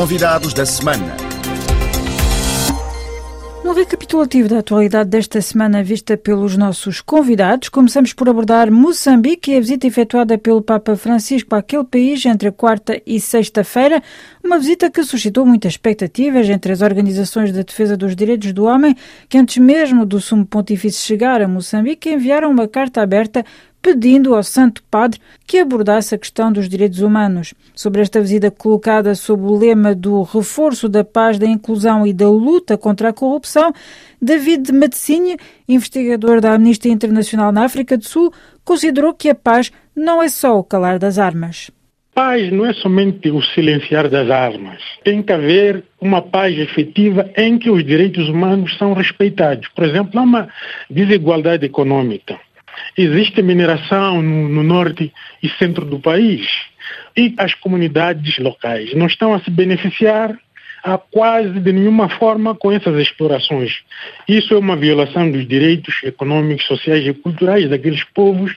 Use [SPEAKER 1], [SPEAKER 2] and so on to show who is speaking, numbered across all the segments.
[SPEAKER 1] Convidados da semana.
[SPEAKER 2] No recapitulativo da atualidade desta semana vista pelos nossos convidados, começamos por abordar Moçambique e a visita efetuada pelo Papa Francisco àquele país entre a quarta e sexta-feira, uma visita que suscitou muitas expectativas entre as organizações de defesa dos direitos do homem, que antes mesmo do Sumo Pontífice chegar a Moçambique enviaram uma carta aberta pedindo ao Santo Padre que abordasse a questão dos direitos humanos. Sobre esta visita colocada sob o lema do reforço da paz, da inclusão e da luta contra a corrupção, David Medicine, investigador da Amnistia Internacional na África do Sul, considerou que a paz não é só o calar das armas.
[SPEAKER 3] Paz não é somente o silenciar das armas. Tem que haver uma paz efetiva em que os direitos humanos são respeitados. Por exemplo, há uma desigualdade econômica Existe mineração no, no norte e centro do país e as comunidades locais não estão a se beneficiar a quase de nenhuma forma com essas explorações. Isso é uma violação dos direitos econômicos, sociais e culturais daqueles povos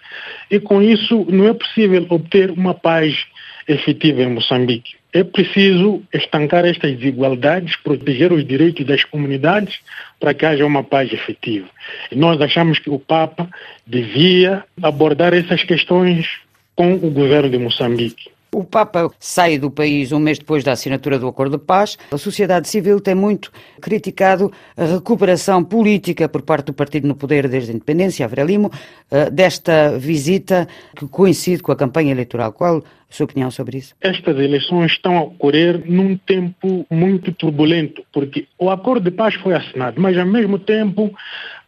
[SPEAKER 3] e com isso não é possível obter uma paz efetiva em Moçambique. É preciso estancar estas desigualdades, proteger os direitos das comunidades para que haja uma paz efetiva. E nós achamos que o Papa devia abordar essas questões com o governo de Moçambique.
[SPEAKER 4] O Papa sai do país um mês depois da assinatura do Acordo de Paz. A sociedade civil tem muito criticado a recuperação política por parte do partido no poder desde a independência, a Frelimo, eh, desta visita que coincide com a campanha eleitoral. Qual a sua opinião sobre isso?
[SPEAKER 3] Estas eleições estão a ocorrer num tempo muito turbulento, porque o Acordo de Paz foi assinado, mas ao mesmo tempo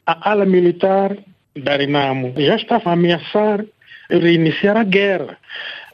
[SPEAKER 3] a ala militar da Renamo já está a ameaçar reiniciar a guerra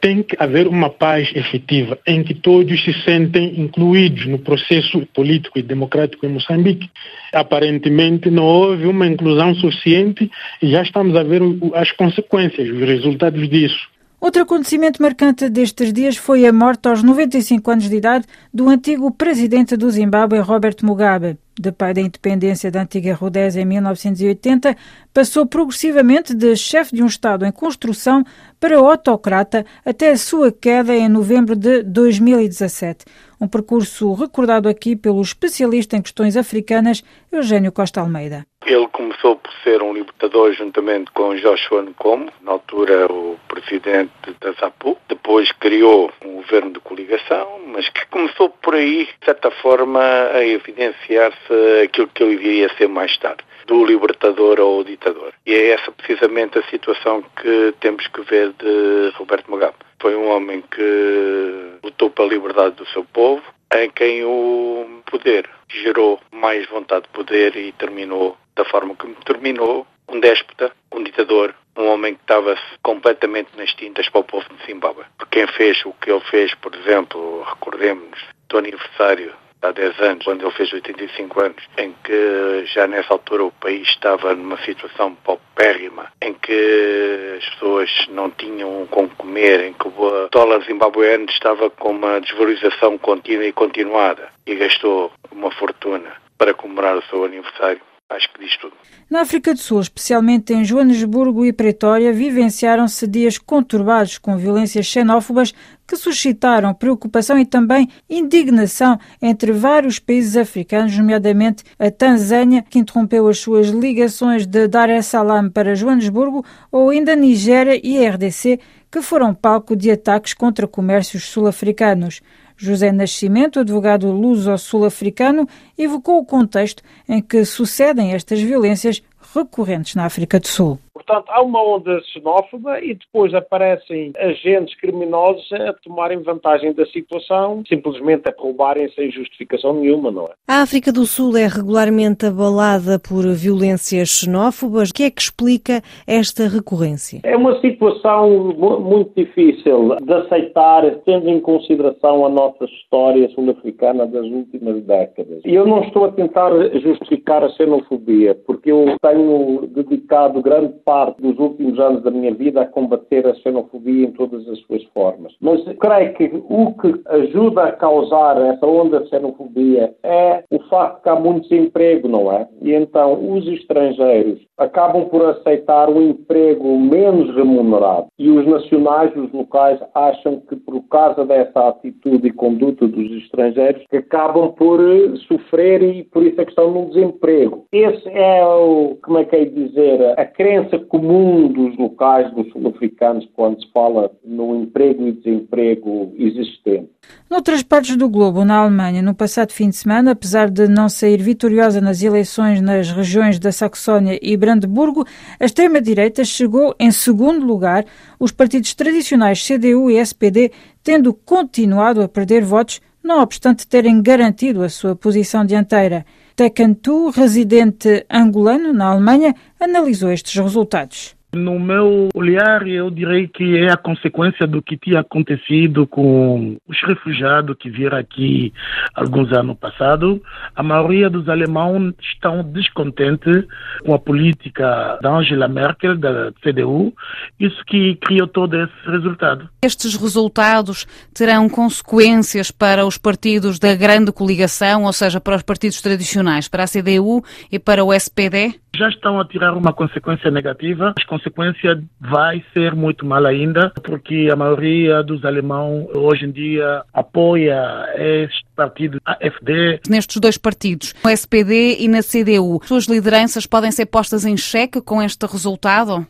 [SPEAKER 3] tem que haver uma paz efetiva em que todos se sentem incluídos no processo político e democrático em Moçambique. Aparentemente não houve uma inclusão suficiente e já estamos a ver as consequências, os resultados disso.
[SPEAKER 2] Outro acontecimento marcante destes dias foi a morte aos 95 anos de idade do antigo presidente do Zimbábue, Robert Mugabe. De pai da independência da antiga Rodésia em 1980, passou progressivamente de chefe de um Estado em construção para autocrata até a sua queda em novembro de 2017. Um percurso recordado aqui pelo especialista em questões africanas, Eugênio Costa Almeida.
[SPEAKER 5] Ele começou por ser um libertador juntamente com Joshua Nkomo, na altura o presidente da ZAPU. Depois criou um governo de coligação, mas que começou por aí, de certa forma, a evidenciar-se aquilo que ele iria ser mais tarde do libertador ao ditador. E é essa precisamente a situação que temos que ver de Roberto Mugabe. Foi um homem que lutou pela liberdade do seu povo, em quem o poder gerou mais vontade de poder e terminou da forma como terminou, um déspota, um ditador, um homem que estava completamente nas tintas para o povo de Zimbábue. Quem fez o que ele fez, por exemplo, recordemos do aniversário há 10 anos, quando ele fez 85 anos, em que já nessa altura o país estava numa situação paupérrima, em que as pessoas não tinham com comer, em que o dólar zimbabueano estava com uma desvalorização contínua e continuada e gastou uma fortuna para comemorar o seu aniversário acho que diz tudo.
[SPEAKER 2] Na África do Sul, especialmente em Joanesburgo e Pretória, vivenciaram-se dias conturbados com violências xenófobas que suscitaram preocupação e também indignação entre vários países africanos, nomeadamente a Tanzânia, que interrompeu as suas ligações de Dar es Salaam para Joanesburgo, ou ainda a Nigéria e a RDC, que foram palco de ataques contra comércios sul-africanos. José Nascimento, advogado luso-sul-africano, evocou o contexto em que sucedem estas violências recorrentes na África do Sul.
[SPEAKER 6] Portanto, há uma onda xenófoba e depois aparecem agentes criminosos a tomarem vantagem da situação, simplesmente a roubarem sem justificação nenhuma, não é?
[SPEAKER 7] A África do Sul é regularmente abalada por violências xenófobas. O que é que explica esta recorrência?
[SPEAKER 6] É uma situação muito difícil de aceitar, tendo em consideração a nossa história sul-africana das últimas décadas. E eu não estou a tentar justificar a xenofobia, porque eu tenho dedicado grande parte parte dos últimos anos da minha vida a combater a xenofobia em todas as suas formas. Mas creio que o que ajuda a causar essa onda de xenofobia é o facto que há muito desemprego, não é? E então os estrangeiros acabam por aceitar um emprego menos remunerado. E os nacionais, os locais, acham que por causa dessa atitude e conduta dos estrangeiros, acabam por eh, sofrer e por isso a questão do desemprego. Esse é o, como é que é dizer, a crença comum dos locais, dos sul-africanos, quando se fala no emprego e desemprego existente.
[SPEAKER 2] Noutras partes do globo, na Alemanha, no passado fim de semana, apesar de não sair vitoriosa nas eleições nas regiões da Saxónia e Brandeburgo, a extrema-direita chegou em segundo lugar, os partidos tradicionais CDU e SPD tendo continuado a perder votos, não obstante terem garantido a sua posição dianteira. Tekantu, residente angolano na Alemanha, analisou estes resultados.
[SPEAKER 1] No meu olhar, eu direi que é a consequência do que tinha acontecido com os refugiados que vieram aqui alguns anos passados. A maioria dos alemães estão descontentes com a política da Angela Merkel, da CDU, isso que criou todo esse resultado.
[SPEAKER 7] Estes resultados terão consequências para os partidos da grande coligação, ou seja, para os partidos tradicionais, para a CDU e para o SPD?
[SPEAKER 1] Já estão a tirar uma consequência negativa. A consequência vai ser muito mal ainda, porque a maioria dos alemães hoje em dia apoia este partido, AfD.
[SPEAKER 7] Nestes dois partidos, no SPD e na CDU, suas lideranças podem ser postas em xeque com este resultado?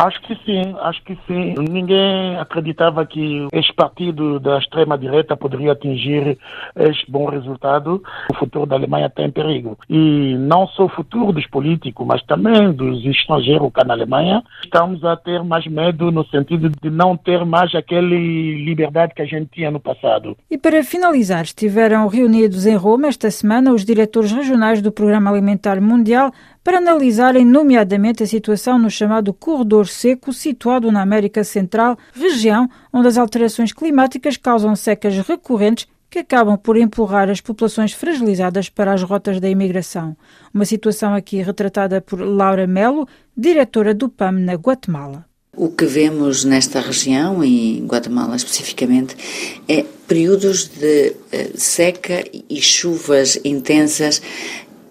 [SPEAKER 1] Acho que sim, acho que sim. Ninguém acreditava que este partido da extrema-direita poderia atingir este bom resultado. O futuro da Alemanha está em perigo. E não só o futuro dos políticos, mas também dos estrangeiros cá na Alemanha. Estamos a ter mais medo no sentido de não ter mais aquela liberdade que a gente tinha no passado.
[SPEAKER 2] E para finalizar, estiveram reunidos em Roma esta semana os diretores regionais do Programa Alimentar Mundial para analisarem, nomeadamente, a situação no chamado Corredor Seco, situado na América Central, região onde as alterações climáticas causam secas recorrentes que acabam por empurrar as populações fragilizadas para as rotas da imigração. Uma situação aqui retratada por Laura Melo, diretora do PAM na Guatemala.
[SPEAKER 8] O que vemos nesta região, em Guatemala especificamente, é períodos de eh, seca e chuvas intensas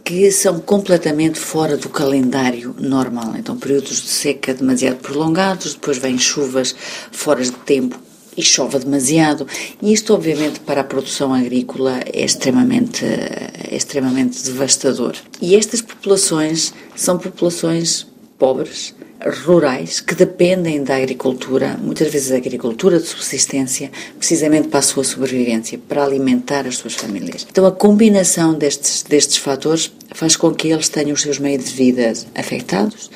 [SPEAKER 8] que são completamente fora do calendário normal. Então, períodos de seca demasiado prolongados, depois vêm chuvas fora de tempo e chove demasiado. E isto, obviamente, para a produção agrícola é extremamente, é extremamente devastador. E estas populações são populações pobres, rurais que dependem da agricultura, muitas vezes da agricultura de subsistência, precisamente para a sua sobrevivência, para alimentar as suas famílias. Então a combinação destes, destes fatores faz com que eles tenham os seus meios de vida afetados,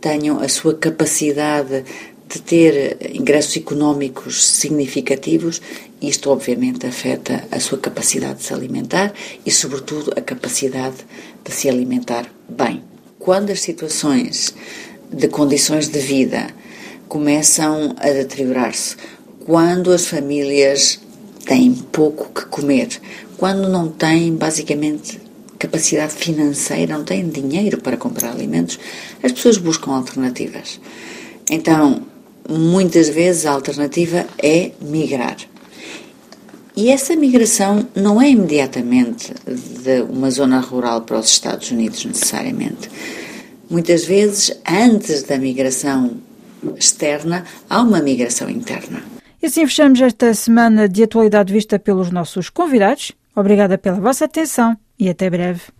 [SPEAKER 8] tenham a sua capacidade de ter ingressos económicos significativos, isto obviamente afeta a sua capacidade de se alimentar e, sobretudo, a capacidade de se alimentar bem. Quando as situações de condições de vida começam a deteriorar-se, quando as famílias têm pouco que comer, quando não têm basicamente capacidade financeira, não têm dinheiro para comprar alimentos, as pessoas buscam alternativas. Então, muitas vezes a alternativa é migrar. E essa migração não é imediatamente de uma zona rural para os Estados Unidos, necessariamente. Muitas vezes, antes da migração externa, há uma migração interna.
[SPEAKER 2] E assim fechamos esta semana de atualidade vista pelos nossos convidados. Obrigada pela vossa atenção e até breve.